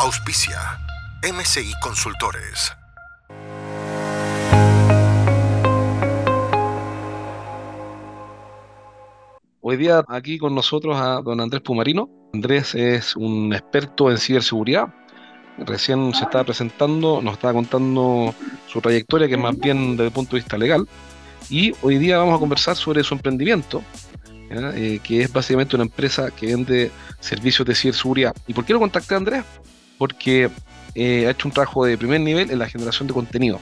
Auspicia MCI Consultores. Hoy día aquí con nosotros a don Andrés Pumarino. Andrés es un experto en ciberseguridad. Recién se estaba presentando, nos estaba contando su trayectoria, que es más bien desde el punto de vista legal. Y hoy día vamos a conversar sobre su emprendimiento, eh, que es básicamente una empresa que vende servicios de ciberseguridad. ¿Y por qué lo contacté a Andrés? Porque eh, ha hecho un trabajo de primer nivel en la generación de contenido.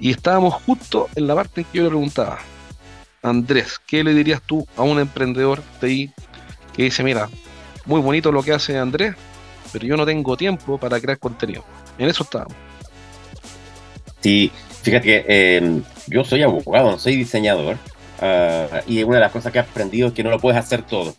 Y estábamos justo en la parte en que yo le preguntaba, Andrés, ¿qué le dirías tú a un emprendedor de ahí que dice, mira, muy bonito lo que hace Andrés, pero yo no tengo tiempo para crear contenido? En eso estábamos. Sí, fíjate que eh, yo soy abogado, no soy diseñador, uh, y una de las cosas que he aprendido es que no lo puedes hacer todo.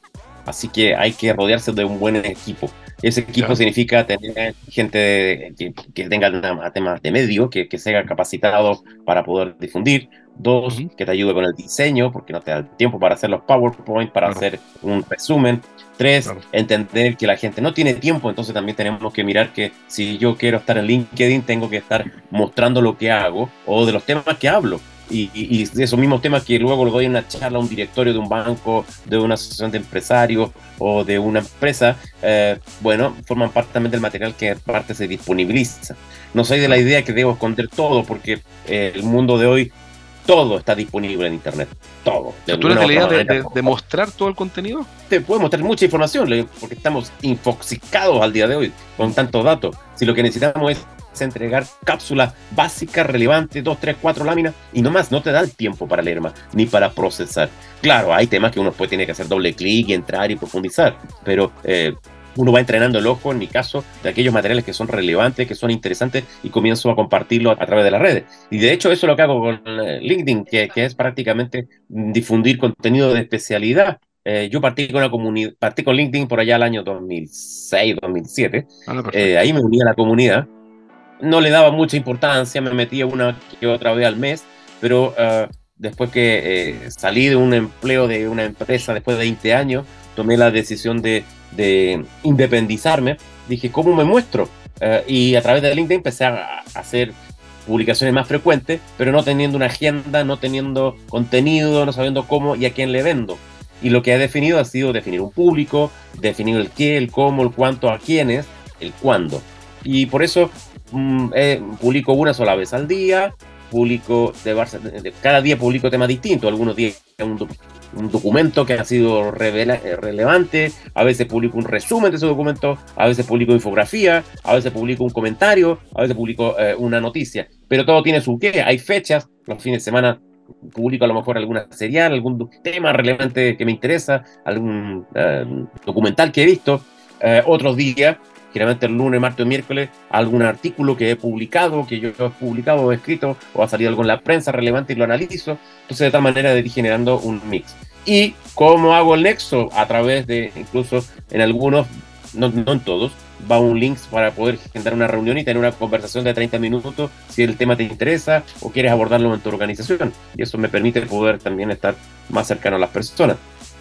Así que hay que rodearse de un buen equipo. Ese equipo significa tener gente que, que, tenga temas de medio, que, que sea capacitado para poder difundir. Dos, que te ayude con el diseño, porque no te da el tiempo para hacer los PowerPoint, para hacer un resumen. Tres, entender que la gente no tiene tiempo, entonces también tenemos que mirar que si yo quiero estar en LinkedIn, tengo que estar mostrando lo que hago o de los temas que hablo y, de esos mismos temas que luego le doy una charla a un directorio de un banco, de una asociación de empresarios o de una empresa, eh, bueno, forman parte también del material que parte se disponibiliza. No soy de la idea que debo esconder todo porque eh, el mundo de hoy todo está disponible en internet. Todo. ¿Tú eres de la idea de, de, mostrar todo el contenido? Te puedo mostrar mucha información porque estamos infoxicados al día de hoy con tantos datos. Si lo que necesitamos es entregar cápsulas básicas, relevantes, dos, tres, cuatro láminas, y no más, no te da el tiempo para leer más, ni para procesar. Claro, hay temas que uno puede tiene que hacer doble clic y entrar y profundizar, pero eh, uno va entrenando el ojo, en mi caso, de aquellos materiales que son relevantes, que son interesantes, y comienzo a compartirlo a través de las redes. Y de hecho, eso es lo que hago con eh, LinkedIn, que, que es prácticamente difundir contenido de especialidad. Eh, yo partí con una comunidad, partí con LinkedIn por allá el año 2006, 2007. Ah, ahí me uní a la comunidad no le daba mucha importancia, me metía una que otra vez al mes, pero uh, después que eh, salí de un empleo de una empresa después de 20 años, tomé la decisión de, de independizarme, dije, ¿cómo me muestro? Uh, y a través de LinkedIn empecé a, hacer publicaciones más frecuentes, pero no teniendo una agenda, no teniendo contenido, no sabiendo cómo y a quién le vendo. Y lo que he definido ha sido definir un público, definir el qué, el cómo, el cuánto, a quiénes, el cuándo. Y por eso Mm, eh, publico una sola vez al día, publico de, cada día publico temas distintos, algunos días un, documento que ha sido eh, relevante, a veces publico un resumen de ese documento, a veces publico infografía, a veces publico un comentario, a veces publico eh, una noticia, pero todo tiene su qué, hay fechas, los fines de semana publico a lo mejor alguna serial, algún tema relevante que me interesa, algún documental que he visto, otros días generalmente el lunes, martes o miércoles, algún artículo que he publicado, que yo he publicado o he escrito, o ha salido algo en la prensa relevante y lo analizo. Entonces, de tal manera de ir generando un mix. ¿Y cómo hago el nexo? A través de, incluso en algunos, no, no en todos, va un link para poder generar una reunión y tener una conversación de 30 minutos si el tema te interesa o quieres abordarlo en tu organización. Y eso me permite poder también estar más cercano a las personas.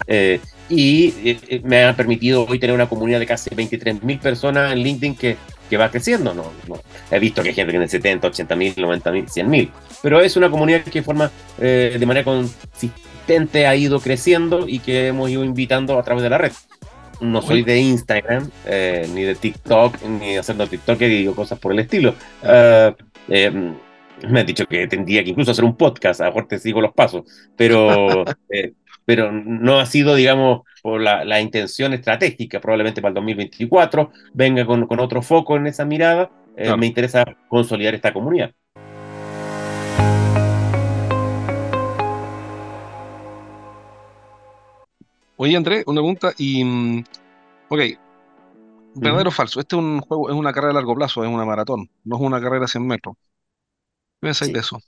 Eh, y eh, eh, me ha permitido hoy tener una comunidad de casi 23 mil personas en LinkedIn que, que va creciendo. No, no, He visto que hay gente que tiene 70, 80 mil, 90 mil, 100 mil, pero es una comunidad que forma de manera consistente ha ido creciendo y que hemos ido invitando a través de la red. No soy de Instagram, ni de TikTok, ni haciendo TikTok y digo cosas por el estilo. me han dicho que tendría que incluso hacer un podcast, a lo mejor te sigo los pasos, pero pero no ha sido, digamos, por la, intención estratégica. Probablemente para el 2024 venga con, con otro foco en esa mirada. Eh, me interesa consolidar esta comunidad. Oye, Andrés, una pregunta. Y, mm, ok, verdadero o falso. Este es un juego, es una carrera a largo plazo, es una maratón, no es una carrera a 100 metros. ¿Qué pensáis Sí, de eso?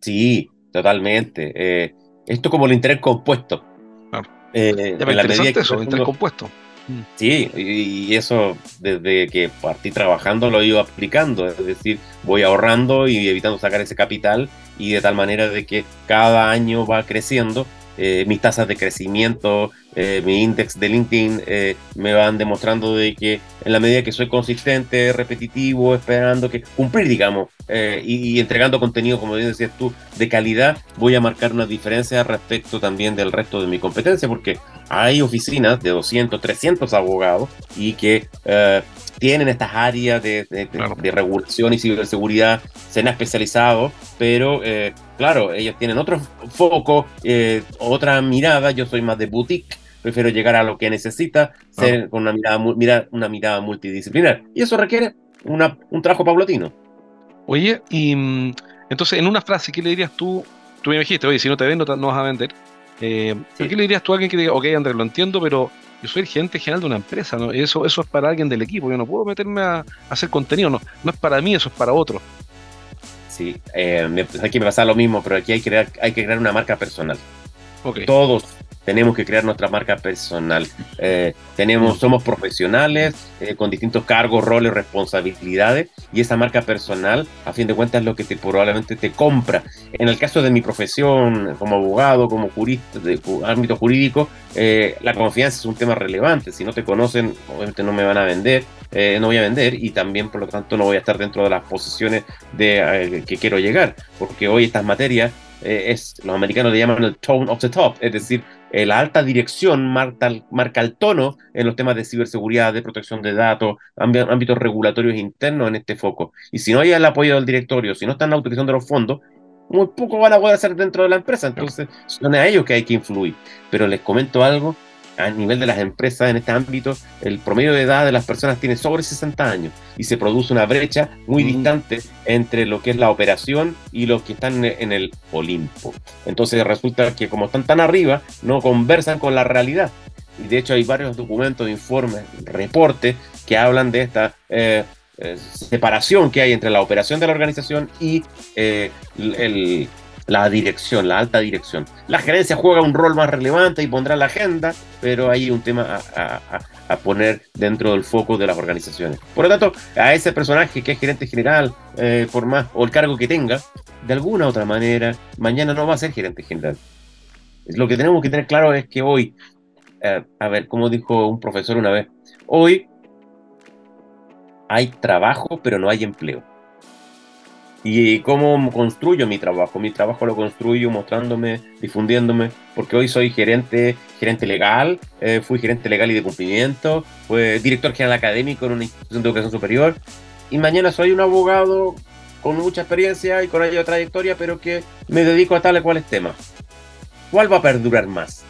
sí, totalmente. Eh, esto como el interés compuesto. Claro. Eh, Ya, pero en la medida que eso, interés compuesto. Mm, Sí, y, y eso desde que partí trabajando lo he ido aplicando, es decir, voy ahorrando y evitando sacar ese capital y de tal manera de que cada año va creciendo. Eh, mis tasas de crecimiento, eh, mi índice de LinkedIn eh, me van demostrando de que en la medida que soy consistente, repetitivo, esperando que cumplir, digamos, eh, y, y entregando contenido, como bien decías tú, de calidad, voy a marcar una diferencia respecto también del resto de mi competencia, porque hay oficinas de 200, 300 abogados y que eh, tienen estas áreas de, de- de- Claro. de regulación y ciberseguridad, se han especializado, pero eh, claro, ellos tienen otro foco, eh, otra mirada, yo soy más de boutique, prefiero llegar a lo que necesita, ser con una mirada, mira- una mirada multidisciplinar. Y eso requiere una- un trabajo paulatino. Oye, y mm, entonces en una frase, ¿qué le dirías tú? Tú me dijiste, oye, si no te ven, no, te- no vas a vender. Eh, Sí. ¿Qué le dirías tú a alguien que diga, ok, Andrés, lo entiendo, pero yo soy el gerente general de una empresa, ¿no? Eso, eso es para alguien del equipo, yo no puedo meterme a, a hacer contenido, no, no es para mí, eso es para otro. Sí, eh, me- aquí me pasa lo mismo, pero aquí hay que, crear, hay que crear una marca personal. Ok, Todos tenemos que crear nuestra marca personal. Eh, tenemos, somos profesionales eh, con distintos cargos, roles, responsabilidades y esa marca personal, a fin de cuentas, es lo que te, probablemente te compra. En el caso de mi profesión como abogado, como jurista, de ámbito jurídico, eh, la confianza es un tema relevante. Si no te conocen, obviamente no me van a vender, no voy a vender y también, por lo tanto, no voy a estar dentro de las posiciones de que quiero llegar, porque hoy estas materias es, los americanos le llaman el tone of the top, es decir, la alta dirección marca, el- tono en los temas de ciberseguridad, de protección de datos, ámbi- ámbitos regulatorios internos en este foco. Y si no hay el apoyo del directorio, si no están utilizando los fondos, muy poco van a poder hacer dentro de la empresa. Entonces, son a ellos que hay que influir. Pero les comento algo, a nivel de las empresas en este ámbito, el promedio de edad de las personas tiene sobre 60 años y se produce una brecha muy Mm. distante entre lo que es la operación y los que están en el Olimpo. Entonces resulta que como están tan arriba, no conversan con la realidad. Y de hecho hay varios documentos, informes, reportes que hablan de esta eh, eh, separación que hay entre la operación de la organización y eh, el- la dirección, la alta dirección. La gerencia juega un rol más relevante y pondrá la agenda, pero hay un tema a, poner dentro del foco de las organizaciones. Por lo tanto, a ese personaje que es gerente general, eh, por más, o el cargo que tenga, de alguna u otra manera, mañana no va a ser gerente general. Lo que tenemos que tener claro es que hoy, eh, a ver, como dijo un profesor una vez, hoy hay trabajo, pero no hay empleo. ¿Y cómo construyo mi trabajo? Mi trabajo lo construyo mostrándome, difundiéndome, porque hoy soy gerente, gerente legal, eh, fui gerente legal y de cumplimiento, fui director general académico en una institución de educación superior, y mañana soy un abogado con mucha experiencia y con ello trayectoria, pero que me dedico a tales cuales temas. ¿Cuál va a perdurar más?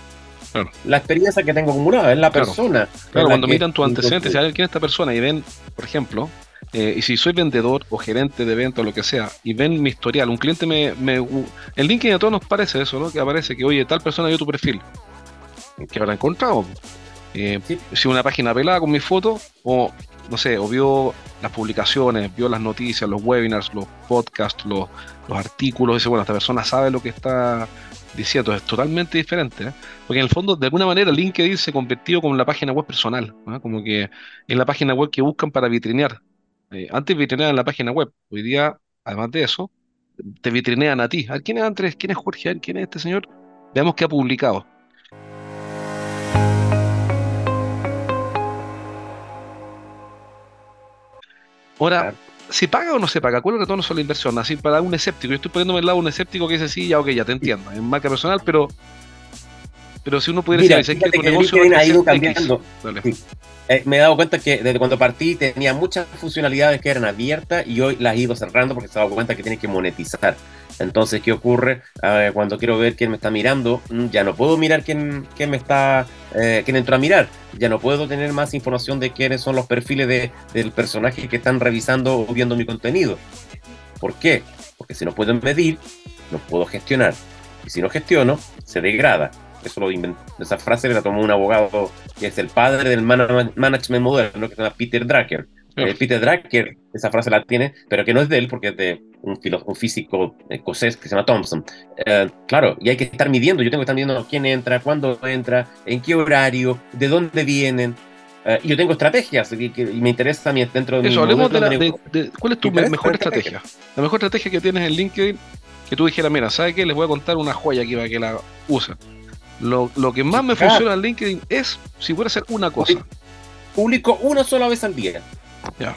Claro. La experiencia que tengo acumulada, es la Claro. persona. Claro, en la cuando miran tus antecedentes, si quién es esta persona y ven, por ejemplo, eh, y si soy vendedor o gerente de venta o lo que sea, y ven mi historial, un cliente me, me en LinkedIn a todos nos parece eso, ¿no? Que aparece que, oye, tal persona vio tu perfil. ¿Qué habrá encontrado? Eh, Sí. Si una página pelada con mi foto, o no sé, o vio las publicaciones, vio las noticias, los webinars, los podcasts, los, los artículos, dice, bueno, esta persona sabe lo que está diciendo, es totalmente diferente, ¿eh? porque en el fondo, de alguna manera, LinkedIn se convirtió como la página web personal, ¿no? como que es la página web que buscan para vitrinear. Eh, antes vitrineaban la página web, hoy día, además de eso, te vitrinean a ti. A ¿quién es Andrés? ¿Quién es Jorge? A ¿quién es este señor? Veamos qué ha publicado. Ahora. ¿se paga o no se paga? ¿Cuál es el retorno sobre la inversión? Así para un escéptico. Yo estoy poniéndome al lado de un escéptico que dice, sí, ya, ok, ya te entiendo. Es marca personal, pero pero si uno pudiera Mira, decir, ¿sabes fíjate tu que negocio ha ido cambiando. Sí. Eh, me he dado cuenta que desde cuando partí tenía muchas funcionalidades que eran abiertas y hoy las he ido cerrando porque se ha dado cuenta que tiene que monetizar. Entonces, ¿qué ocurre? Eh, cuando quiero ver quién me está mirando, mm, ya no puedo mirar quién, quién me está, eh, quién entró a mirar. Ya no puedo tener más información de quiénes son los perfiles de, del personaje que están revisando o viendo mi contenido. ¿Por qué? Porque si no puedo medir, no puedo gestionar. Y si no gestiono, se degrada. Eso lo inventó. Esa frase la tomó un abogado que es el padre del management moderno, que se llama Peter Drucker. Eh, Peter Drucker, esa frase la tiene, pero que no es de él, porque es de un, un físico escocés que se llama Thompson. Eh, claro, y hay que estar midiendo, yo tengo que estar midiendo quién entra, cuándo entra, en qué horario, de dónde vienen, eh, yo tengo estrategias y, que, me interesa dentro de Eso, hablemos de, de, ¿Cuál es tu mejor estrategia? La mejor estrategia que tienes en LinkedIn, que tú dijeras, mira, ¿sabes qué? Les voy a contar una joya aquí para que la usen. Lo, lo que más me funciona en LinkedIn es, si puede ser una cosa. Publico una sola vez al día. Ya.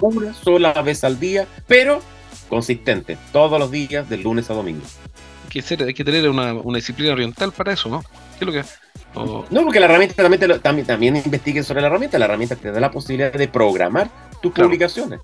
Una sola vez al día, pero consistente, todos los días, de lunes a domingo. Hay que, ser, hay que tener una, una disciplina oriental para eso, ¿no? ¿Qué es lo que no, porque la herramienta también, también, también investiguen sobre la herramienta. La herramienta te da la posibilidad de programar tus publicaciones.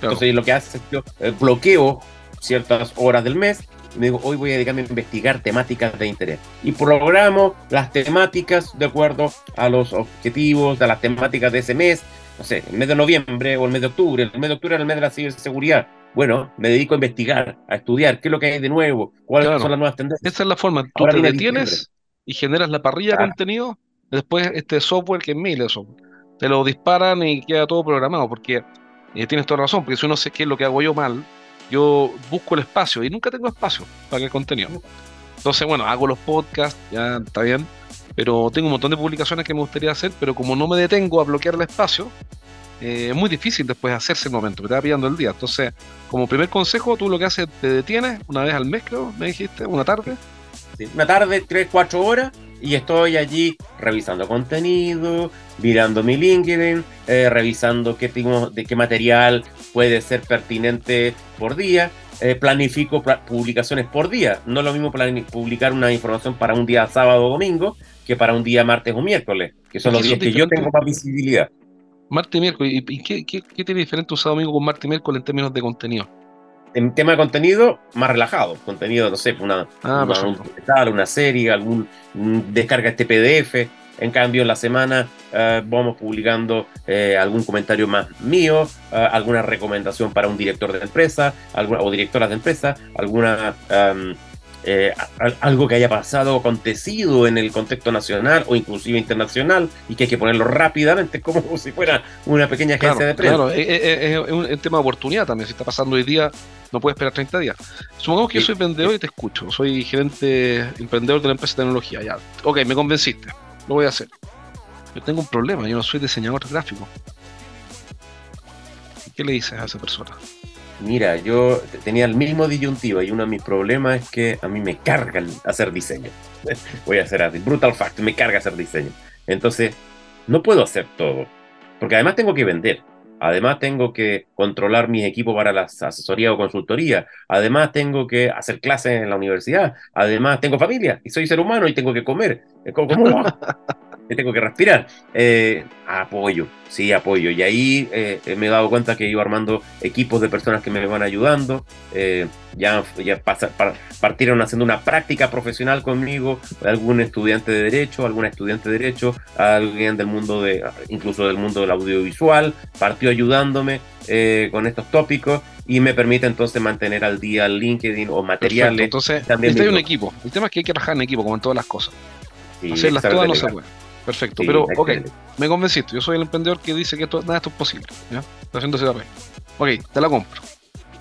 Entonces, lo que hace es yo eh, bloqueo ciertas horas del mes. Y me digo, hoy voy a dedicarme a investigar temáticas de interés. Y programo las temáticas de acuerdo a los objetivos, a las temáticas de ese mes. No sé, el mes de noviembre o el mes de octubre. El mes de octubre es el mes de la ciberseguridad. Bueno, me dedico a investigar, a estudiar qué es lo que hay de nuevo, cuáles son las nuevas tendencias. Esa es la forma. Tú te detienes y generas la parrilla de contenido, después este software que es mil eso, te lo disparan y queda todo programado, porque eh, tienes toda razón, porque si uno sé qué es lo que hago yo mal, yo busco el espacio y nunca tengo espacio para el contenido. Entonces, bueno, hago los podcasts, ya está bien, pero tengo un montón de publicaciones que me gustaría hacer, pero como no me detengo a bloquear el espacio, eh, es muy difícil después hacerse el momento, me está pillando el día. Entonces, como primer consejo, tú lo que haces, te detienes una vez al mes, creo, me dijiste, una tarde, una tarde, 3, 4 horas, y estoy allí revisando contenido, mirando mi LinkedIn, eh, revisando qué tipo de qué material puede ser pertinente por día. Eh, planifico publicaciones por día. No es lo mismo publicar una información para un día sábado o domingo que para un día martes o miércoles, que son los días que yo tengo más visibilidad. Martes y miércoles. ¿Y qué, qué, qué tiene diferente un sábado domingo con martes y miércoles en términos de contenido? En tema de contenido, más relajado. Contenido, no sé, una, ah, una, una, serie, algún descarga este PDF. En cambio, en la semana eh, vamos publicando eh, algún comentario más mío, eh, alguna recomendación para un director de empresa alguna, o directoras de empresa, alguna eh, algo que haya pasado o acontecido en el contexto nacional o inclusive internacional y que hay que ponerlo rápidamente como si fuera una pequeña agencia de prensa. Claro, es, un, tema de oportunidad también. Si está pasando hoy día, no puedes esperar 30 días. Supongamos que yo soy vendedor y te escucho. Soy gerente, emprendedor de la empresa de tecnología. Ya, ok, me convenciste. Lo voy a hacer. Yo tengo un problema. Yo no soy diseñador gráfico. ¿Qué le dices a esa persona? Mira, yo tenía el mismo disyuntivo y uno de mis problemas es que a mí me carga hacer diseño. Voy a hacer así, brutal fact, me carga hacer diseño. Entonces, no puedo hacer todo, porque además tengo que vender. Además tengo que controlar mis equipos para la asesoría o consultoría. Además tengo que hacer clases en la universidad. Además tengo familia y soy ser humano y tengo que comer. ¿Cómo? tengo que respirar. Eh, apoyo, sí, apoyo. Y ahí eh, me he dado cuenta que iba armando equipos de personas que me van ayudando. Eh, ya ya partieron haciendo una práctica profesional conmigo, algún estudiante de derecho, alguna estudiante de derecho, alguien del mundo de, incluso del mundo del audiovisual, partió ayudándome con estos tópicos y me permite entonces mantener al día el LinkedIn o materiales. entonces, también hay un equipo. El tema es que hay que trabajar en equipo, como en todas las cosas. Hacerlas todas no se puede. Perfecto, pero ok, me convenciste. Yo soy el emprendedor que dice que nada de esto es posible. ¿ya? Está haciendo ese Ok, te la compro.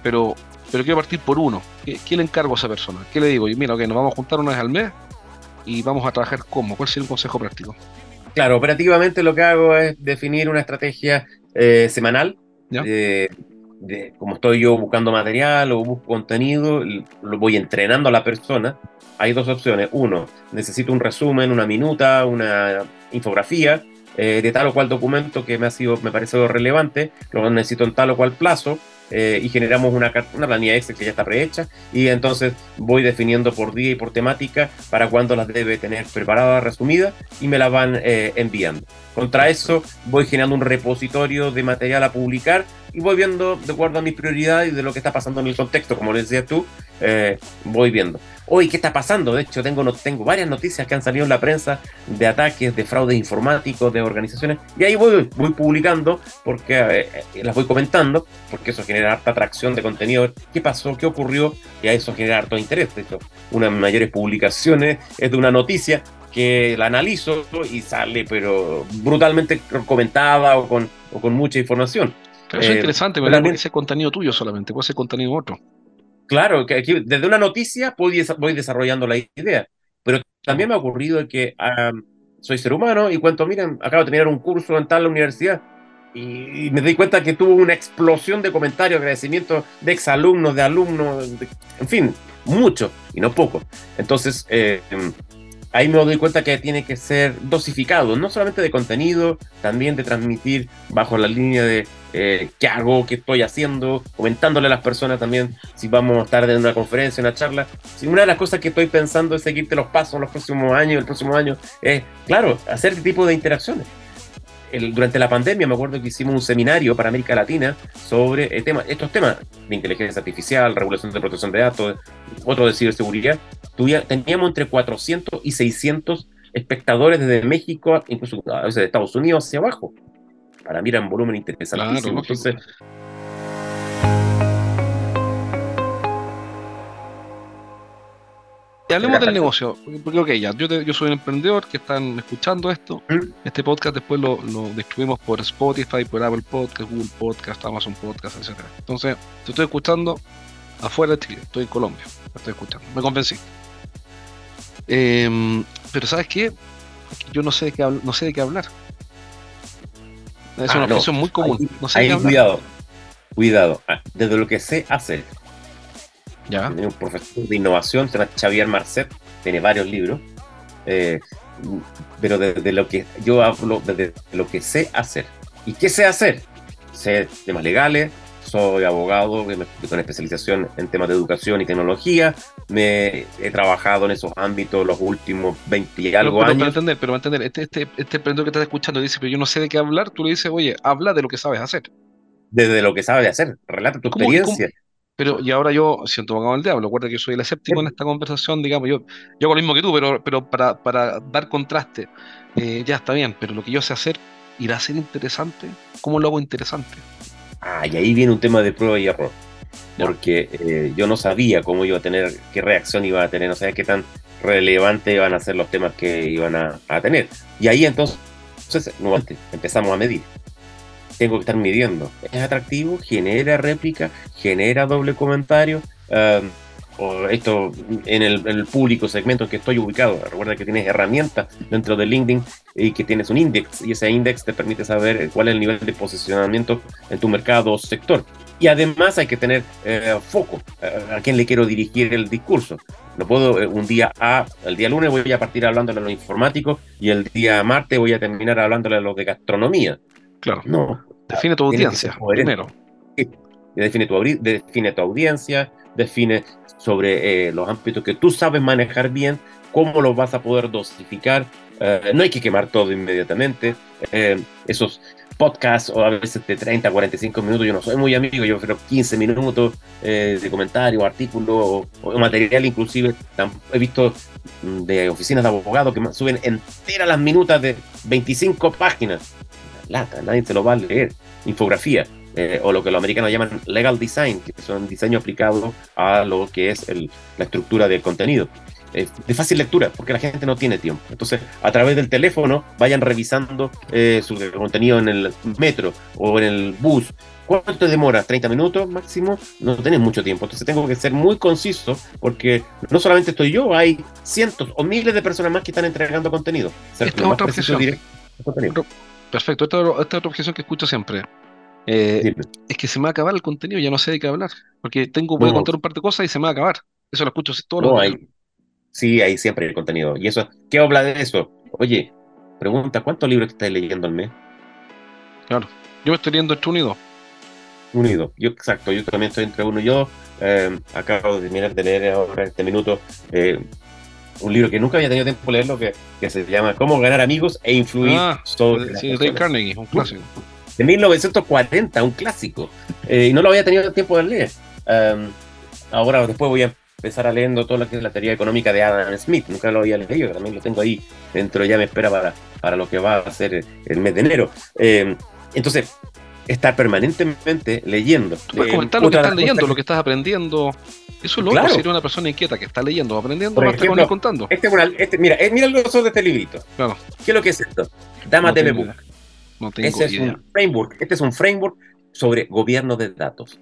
Pero, pero quiero partir por uno. ¿Qué, le encargo a esa persona? ¿Qué le digo? Y mira, ok, nos vamos a juntar una vez al mes y vamos a trabajar cómo. ¿Cuál sería un consejo práctico? Claro, operativamente lo que hago es definir una estrategia eh, semanal. Eh, de, como estoy yo buscando material o busco contenido, lo voy entrenando a la persona hay dos opciones. Uno, necesito un resumen, una minuta, una infografía eh, de tal o cual documento que me ha sido, me parece relevante, lo necesito en tal o cual plazo. Eh, y generamos una, una planilla Excel que ya está prehecha y entonces voy definiendo por día y por temática para cuándo las debe tener preparadas, resumidas y me las van eh, enviando. Contra eso voy generando un repositorio de material a publicar y voy viendo de acuerdo a mis prioridades y de lo que está pasando en el contexto, como le decías tú, voy viendo hoy qué está pasando. De hecho, tengo, tengo varias noticias que han salido en la prensa de ataques, de fraudes informáticos, de organizaciones. Y ahí voy, voy publicando, porque eh, eh, las voy comentando, porque eso genera harta atracción de contenido. ¿Qué pasó? ¿Qué ocurrió? Y a eso genera harto interés. De hecho, una de mis mayores publicaciones es de una noticia que la analizo y sale, pero brutalmente comentada o con, o con mucha información. Pero eso es interesante, ¿verdad? También, ese contenido tuyo solamente, puede ser contenido otro. Claro, que aquí desde una noticia voy, voy desarrollando la idea, pero también me ha ocurrido que soy ser humano y cuando miren, acabo de terminar un curso en tal universidad y, me doy cuenta que tuvo una explosión de comentarios, agradecimientos de exalumnos, de alumnos, en fin, mucho y no poco. Entonces, eh, ahí me doy cuenta que tiene que ser dosificado, no solamente de contenido, también de transmitir bajo la línea de eh, qué hago, qué estoy haciendo, comentándole a las personas también si vamos a estar en una conferencia, en una charla. Si una de las cosas que estoy pensando es seguirte los pasos los próximos años, el próximo año, es, claro, hacer este tipo de interacciones. durante la pandemia me acuerdo que hicimos un seminario para América Latina sobre el tema, estos temas de inteligencia artificial, regulación de protección de datos, otro de ciberseguridad. teníamos entre 400 y 600 espectadores desde México, incluso a veces de Estados Unidos hacia abajo para mí era un volumen interesantísimo. Entonces, hablemos del negocio, porque ok, ya, yo, soy un emprendedor que están escuchando esto, ¿Mm? este podcast después lo, distribuimos por Spotify, por Apple Podcast, Google Podcast, Amazon Podcast, etc. Entonces, te estoy escuchando afuera de Chile, estoy en Colombia, estoy escuchando, me convencí. Em, pero ¿sabes qué? Yo no sé de qué, no sé de qué hablar. Es ah, una muy común. cuidado, cuidado. Ah, desde lo que sé hacer. Ya. Un profesor de innovación, se llama Xavier Marcet, tiene varios libros. Eh, pero desde lo que yo hablo, desde lo que sé hacer. ¿Y qué sé hacer? Sé temas legales, soy abogado con especialización en temas de educación y tecnología. Me he trabajado en esos ámbitos los últimos 20 y algo años. Pero entender, pero entender, este, este, este emprendedor que estás escuchando dice, pero yo no sé de qué hablar, tú le dices, oye, habla de lo que sabes hacer. Desde lo que sabes hacer, relata tu experiencia. Pero, y ahora yo siento abogado del diablo, recuerda que yo soy el escéptico en esta conversación, digamos, yo, yo hago lo mismo que tú, pero, pero para, para dar contraste, eh, ya está bien, pero lo que yo sé hacer irá a ser interesante. ¿Cómo lo hago interesante? Ah, y ahí viene un tema de prueba y error. Porque eh, yo no sabía cómo iba a tener, qué reacción iba a tener, no sabía qué tan relevante iban a ser los temas que iban a, tener. Y ahí entonces, nuevamente, empezamos a medir. Tengo que estar midiendo. ¿Es atractivo? ¿Genera réplica? ¿Genera doble comentario? O esto en el, público segmento en que estoy ubicado. Recuerda que tienes herramientas dentro de LinkedIn y que tienes un index y ese index te permite saber cuál es el nivel de posicionamiento en tu mercado o sector. Y además hay que tener eh, foco eh, a quién le quiero dirigir el discurso. No puedo eh, un día A, el día lunes voy a partir hablándole a los informáticos y el día martes voy a terminar hablándole a los de gastronomía. Claro. No. Define tu audiencia primero. Define tu, define tu audiencia, define sobre eh, los ámbitos que tú sabes manejar bien, cómo los vas a poder dosificar. Eh, no hay que quemar todo inmediatamente. Eh, esos podcasts o a veces de 30, 45 minutos, yo no soy muy amigo, yo prefiero 15 minutos de comentario, artículo o, material inclusive. He visto mm, de oficinas de abogados que suben enteras las minutas de 25 páginas. Lata, nadie se lo va a leer. Infografía. Eh, o lo que los americanos llaman legal design, que son diseño aplicado a lo que es la estructura del contenido. de fácil lectura, porque la gente no tiene tiempo. Entonces, a través del teléfono, vayan revisando eh, su contenido en el metro o en el bus. ¿Cuánto te demora? ¿30 minutos máximo? No tenés mucho tiempo. Entonces, tengo que ser muy conciso, porque no solamente estoy yo, hay cientos o miles de personas más que están entregando contenido. Esta es otra objeción. Perfecto, esta, esta es otra objeción que escucho siempre. Eh, es que se me va a acabar el contenido, ya no sé de qué hablar. Porque tengo, voy a contar un par de cosas y se me va a acabar. Eso lo escucho todos los días. Sí, hay siempre el contenido. Y eso, ¿qué habla de eso? Oye, pregunta, ¿cuántos libros te estás leyendo al mes? Claro, yo estoy leyendo y dos. Unido, yo exacto, yo también estoy entre uno y dos. Eh, acabo de terminar de leer ahora este minuto eh, un libro que nunca había tenido tiempo de leerlo, que, que se llama Cómo ganar amigos e influir ah, sobre. Sí, Ray Carnegie, un clásico de 1940, un clásico. Eh, y no lo había tenido tiempo de leer. Em, ahora, después voy a empezar a leyendo todo lo que es la teoría económica de Adam Smith. Nunca lo había leído, también lo tengo ahí dentro, ya me espera para, para lo que va a ser el mes de enero. Em, entonces, estar permanentemente leyendo. Puedes comentar lo que estás leyendo, lo que estás aprendiendo. Eso es loco, claro. si una persona inquieta que está leyendo, aprendiendo, va a contando. Este, este, mira, eh, mira el grosor de este librito. Claro. ¿Qué es lo que es esto? Dama no TV Book. No tengo Ese idea. es un framework. Este es un framework sobre gobierno de datos.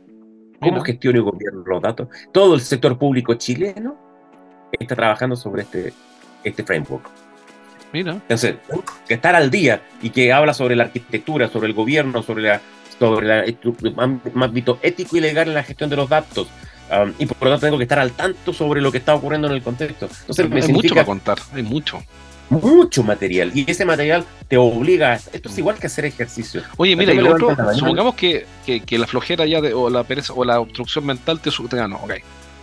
¿Cómo gestiona el gobierno los datos? Todo el sector público chileno está trabajando sobre este, este framework. Mira. Entonces, que estar al día y que habla sobre la arquitectura, sobre el gobierno, sobre la sobre el ámbito ético y legal en la gestión de los datos. Um, y por lo tanto tengo que estar al tanto sobre lo que está ocurriendo en el contexto. Entonces, hay mucho para contar, hay mucho. Mucho material. Y ese material te obliga. A, esto es igual que hacer ejercicio. Oye, mira, y otro, supongamos que, que, la flojera ya de, o la pereza o la obstrucción mental te, te no, ok.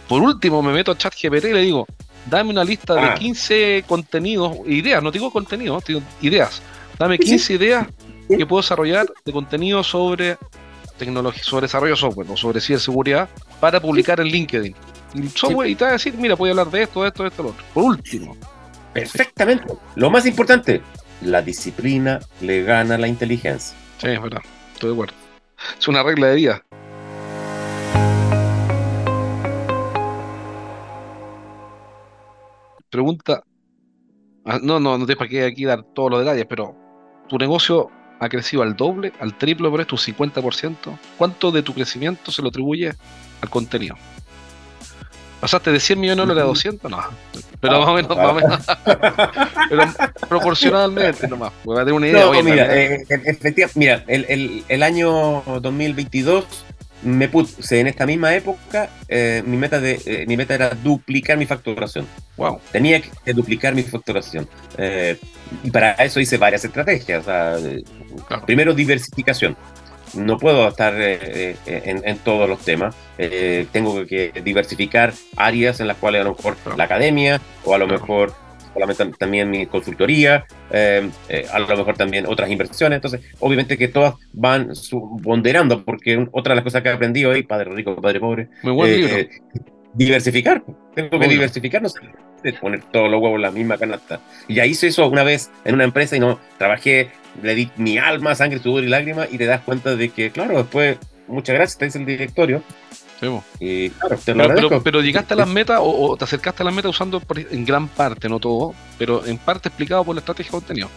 Por último, me meto a ChatGPT y le digo, dame una lista de 15 ah. contenidos, ideas, no digo contenidos, digo ideas. Dame 15 ideas que puedo desarrollar de contenido sobre tecnología, sobre desarrollo de software o sobre ciberseguridad para publicar en LinkedIn. Y software, y te va a decir, mira, voy a hablar de esto, de esto, de esto, lo otro. Por último. Perfectamente. Lo más importante, la disciplina le gana la inteligencia. Sí, es verdad. Estoy de acuerdo. Es una regla de vida. pregunta, ah, no, no, no te para qué aquí dar todos los detalles, pero tu negocio ha crecido al doble, al triple por esto, un 50%. ¿Cuánto de tu crecimiento se lo atribuye al contenido? ¿Pasaste de 100 millones de dólares a 200? No, pero más o menos, más o menos. pero proporcionalmente nomás. Voy a tener una idea. No, mira, eh, efectivamente, mira el, el, el año 2022 me puse en esta misma época, eh, mi, meta de, eh, mi meta era duplicar mi facturación. Wow. Tenía que duplicar mi facturación. Eh, y para eso hice varias estrategias. Primero, diversificación. No puedo estar en, todos los temas. tengo que diversificar áreas en las cuales a lo mejor la academia o a lo mejor también mi consultoría, eh, eh, a lo mejor también otras inversiones. Entonces, obviamente que todas van ponderando, porque otra de las cosas que he aprendido hoy, padre rico, padre pobre, eh, diversificar. Tengo que diversificar, no sé, poner todos los huevos en la misma canasta. Y ya hice eso una vez en una empresa y no trabajé, le di mi alma, sangre, sudor y lágrimas y te das cuenta de que, claro, después, muchas gracias, te dice el directorio, pero, llegaste a las metas o, te acercaste a las metas usando en gran parte, no todo, pero en parte explicado por la estrategia de contenido.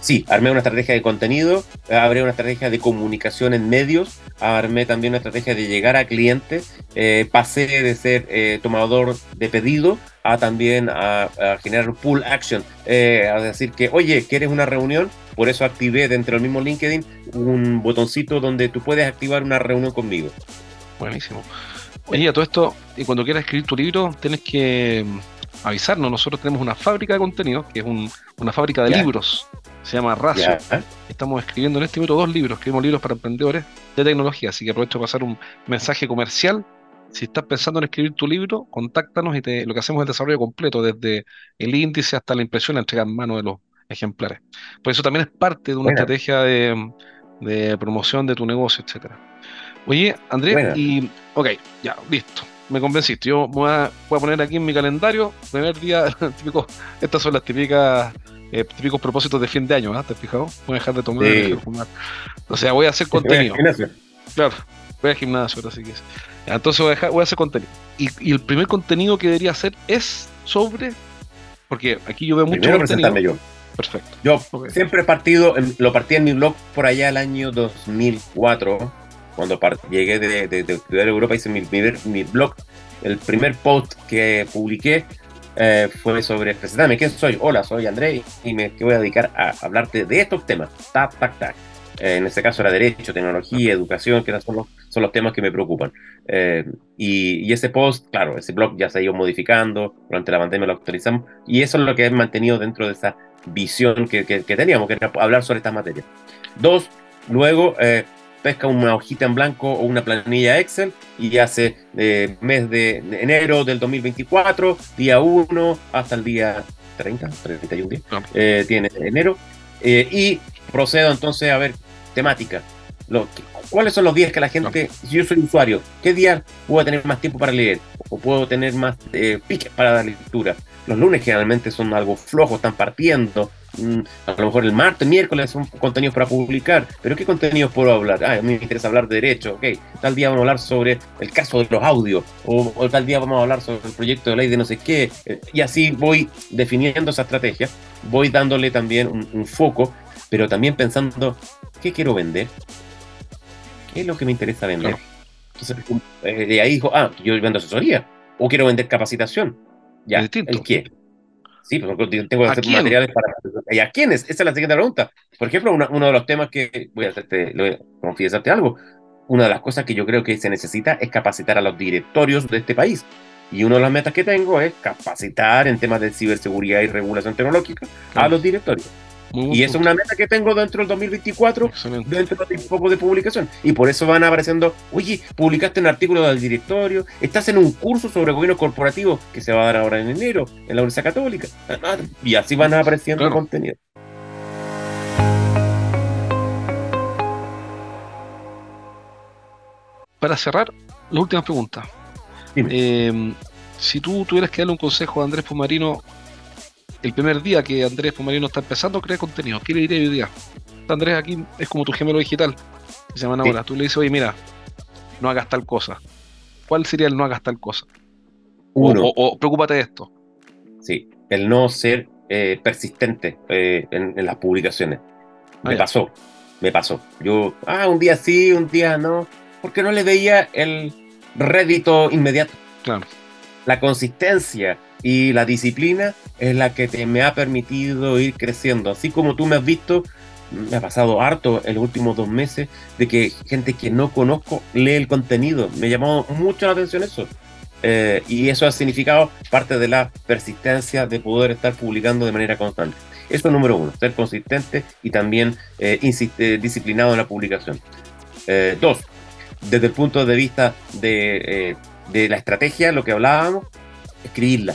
Sí, armé una estrategia de contenido, armé una estrategia de comunicación en medios, armé también una estrategia de llegar a clientes, eh, pasé de ser eh, tomador de pedido a también a, generar pull action, eh, a decir que, oye, ¿quieres una reunión? Por eso activé dentro del mismo LinkedIn un botoncito donde tú puedes activar una reunión conmigo. Buenísimo. Oye, a todo esto, y cuando quieras escribir tu libro, tienes que mm, avisarnos. Nosotros tenemos una fábrica de contenido, que es una fábrica de libros. Se llama Racio. Estamos escribiendo en este momento dos libros. Escribimos libros para emprendedores de tecnología. Así que aprovecho para pasar un mensaje comercial. Si estás pensando en escribir tu libro, contáctanos y te, lo que hacemos es el desarrollo completo, desde el índice hasta la impresión, la entrega en mano de los ejemplares. Por eso también es parte de una estrategia de, de promoción de tu negocio, etcétera. Oye, Andrés, y. Ok, ya, listo. Me convenciste. Yo voy a, voy a poner aquí en mi calendario, primer día, típico, estas son las típicas eh, típicos propósitos de fin de año, ¿ah? ¿te has fijado? Voy a dejar de tomar, de fumar. O sea, voy a hacer contenido. Claro, voy al gimnasio, ahora sí que es. Entonces voy a, dejar, voy a hacer contenido. Y, y, el primer contenido que debería hacer es sobre. Porque aquí yo veo mucho. Primero presentarme yo. Perfecto. Yo siempre he partido, lo partí en mi blog por allá el año 2004 cuando llegué de, de, estudiar Europa, hice mi, mi, blog. El primer post que publiqué eh, fue sobre presentarme. ¿Quién soy? Hola, soy André y me voy a dedicar a hablarte de estos temas. Tac, tac, tac. Eh, en este caso era derecho, tecnología, educación, que son los, son los temas que me preocupan. Eh, y, ese post, claro, ese blog ya se ha ido modificando, durante la pandemia lo actualizamos, y eso es lo que he mantenido dentro de esa visión que, que, que teníamos, que era hablar sobre estas materias. Dos, luego pesca una hojita en blanco o una planilla Excel y hace eh, mes de enero del 2024, día 1 hasta el día 30, 31 días, eh, tiene enero, eh, y procedo entonces a ver temática. ¿Cuáles son los días que la gente, si yo soy usuario, qué día puedo tener más tiempo para leer o puedo tener más piques para la lectura? Los lunes generalmente son algo flojos, están partiendo, mm, a lo mejor el martes, miércoles son contenidos para publicar, pero ¿qué contenidos puedo hablar? Ah, a mí me interesa hablar de derecho, ok, tal día vamos a hablar sobre el caso de los audios, o, tal día vamos a hablar sobre el proyecto de ley de no sé qué, eh, y así voy definiendo esa estrategia, voy dándole también un, foco, pero también pensando, ¿qué quiero vender? ¿Qué es lo que me interesa vender? Entonces, eh, de ahí dijo, ah, yo vendo asesoría, o quiero vender capacitación. Ya, ¿el qué? Sí, pues tengo que hacer materiales para... ¿Y a quiénes? Esa es la siguiente pregunta. Por ejemplo, uno de los temas que... Voy a hacerte, voy a confiesarte algo. Una de las cosas que yo creo que se necesita es capacitar a los directorios de este país. Y una de las metas que tengo es capacitar en temas de ciberseguridad y regulación tecnológica a los directorios y esa es una meta que tengo dentro del 2024, dentro de poco de publicación. Y por eso van apareciendo, oye, publicaste un artículo del directorio, estás en un curso sobre gobierno corporativo que se va a dar ahora en enero en la Universidad Católica. Y así van apareciendo el contenido. Para cerrar, la última pregunta. Eh, si tú tuvieras que darle un consejo a Andrés Pumarino el primer día que Andrés Pomarino está empezando a crear contenido, ¿qué le diría hoy día? Andrés aquí es como tu gemelo digital, que se llama ahora. Tú le dices, oye, mira, no hagas tal cosa. ¿Cuál sería el no hagas tal cosa? Uno. O, preocúpate de esto. Sí, el no ser eh, persistente eh, en, las publicaciones. Me ah, pasó, me pasó. Yo, ah, un día sí, un día no, porque no le veía el rédito inmediato. Claro. La consistencia, y la disciplina es la que te, me ha permitido ir creciendo. Así como tú me has visto, me ha pasado harto en los últimos dos meses de que gente que no conozco lee el contenido. Me llamó mucho la atención eso. Eh, y eso ha significado parte de la persistencia de poder estar publicando de manera constante. Eso es número uno, ser consistente y también eh, eh, disciplinado en la publicación. dos, desde el punto de vista de la estrategia, lo que hablábamos, escribirla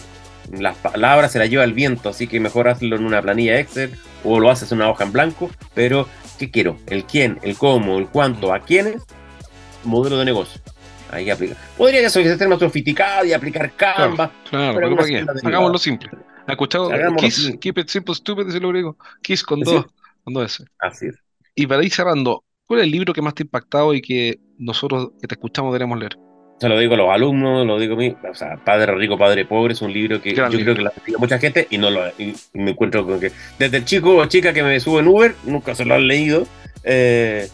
las palabras se las lleva el viento, así que mejor hazlo en una planilla Excel o lo haces en una hoja en blanco, pero ¿qué quiero? El quién, el cómo, el cuánto, a quiénes, modelo de negocio. Ahí aplica. Podría ser más sofisticado y aplicar Canva. Claro, pero hagámoslo simple. ¿Ha escuchado? Kiss, keep it simple, stupid, dice lo griego. Kiss con dos, con dos S. Así es. Y para ir cerrando, ¿cuál es el libro que más te ha impactado y que nosotros que te escuchamos deberíamos leer? Se lo digo a los alumnos, lo digo a mí. O sea, Padre Rico, Padre Pobre es un libro que yo creo que lo ha mucha gente y no lo me encuentro con que desde el chico o chica que me sube en Uber, nunca se lo han leído. Eh,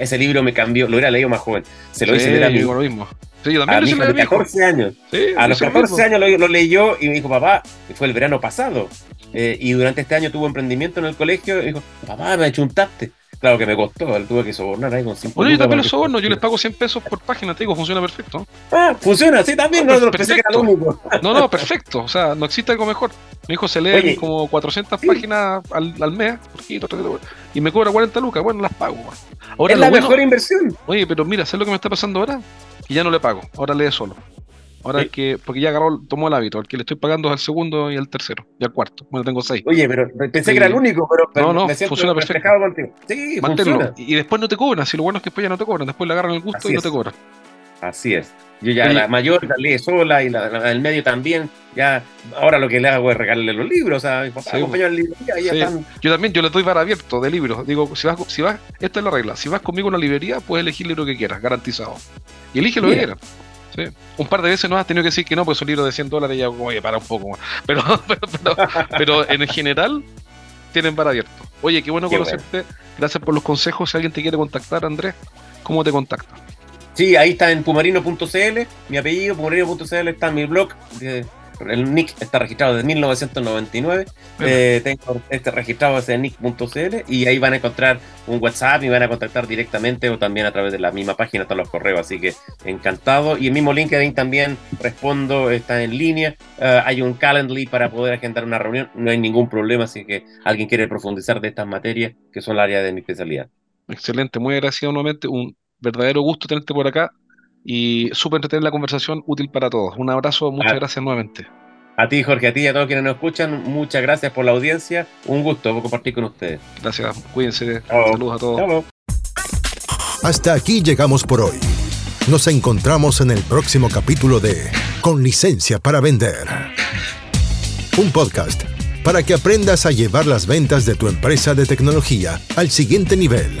ese libro me cambió, lo hubiera leído más joven. Se lo hice a mí. Lo mismo. Sí, yo también a, los 14 años. a los 14 años lo, lo, leyó y me dijo, papá, fue el verano pasado. Eh, y durante este año tuvo emprendimiento en el colegio. Y dijo, papá, me achuntaste. Claro que me costó, tuve que sobornar ahí con 100 Oye, yo también lo soborno, yo les pago 100 pesos por página, te digo, funciona perfecto. Ah, funciona, sí, también, no, no, pensé que era único. No, no, perfecto, o sea, no existe algo mejor. Mi hijo se lee como 400 páginas al, al mes, y me cobra 40 lucas, bueno, las pago. Ahora, es la mejor inversión. Oye, pero mira, ¿sabes lo que me está pasando ahora? Que ya no le pago, ahora lee solo. Ahora que, porque ya agarró, tomó el hábito, el que le estoy pagando es al segundo y al tercero, y al cuarto. Bueno, tengo seis. Oye, pero pensé que era el único, pero, no, no, funciona perfecto. Sí, funciona. Y después no te cobran, si lo bueno es que después ya no te cobran, después le agarran el gusto y no te cobran. Así es. Yo ya la mayor la lee sola y la, del medio también. Ya, ahora lo que le hago es regalarle los libros. O sea, mi papá el libro. Yo también, yo le doy para abierto de libros. Digo, si vas, si vas, esta es la regla. Si vas conmigo a una librería, puedes elegir el libro que quieras, garantizado. Y elige lo que quieras. Un par de veces no has tenido que decir que no, pues un libro de 100 dólares ya, oye, para un poco más. Pero, pero, pero, en general tienen para abierto. Oye, qué bueno conocerte. Gracias por los consejos. Si alguien te quiere contactar, Andrés, ¿cómo te contacta? Sí, ahí está en pumarino.cl, mi apellido, pumarino.cl está en mi blog. De el nick está registrado desde 1999. Eh, tengo este registrado desde nick.cl y ahí van a encontrar un WhatsApp y van a contactar directamente o también a través de la misma página están los correos. Así que encantado. Y el mismo LinkedIn también respondo, está en línea. Eh, hay un Calendly para poder agendar una reunión. No hay ningún problema. Así que alguien quiere profundizar de estas materias que son la área de mi especialidad. Excelente, muy agradecido nuevamente. Un verdadero gusto tenerte por acá y súper entretener la conversación, útil para todos. Un abrazo, muchas ah. gracias nuevamente. A ti, Jorge, a ti y a todos quienes nos escuchan, muchas gracias por la audiencia. Un gusto compartir con ustedes. Gracias, cuídense. Saludos a todos. Hasta aquí llegamos por hoy. Nos encontramos en el próximo capítulo de Con licencia para vender. Un podcast para que aprendas a llevar las ventas de tu empresa de tecnología al siguiente nivel.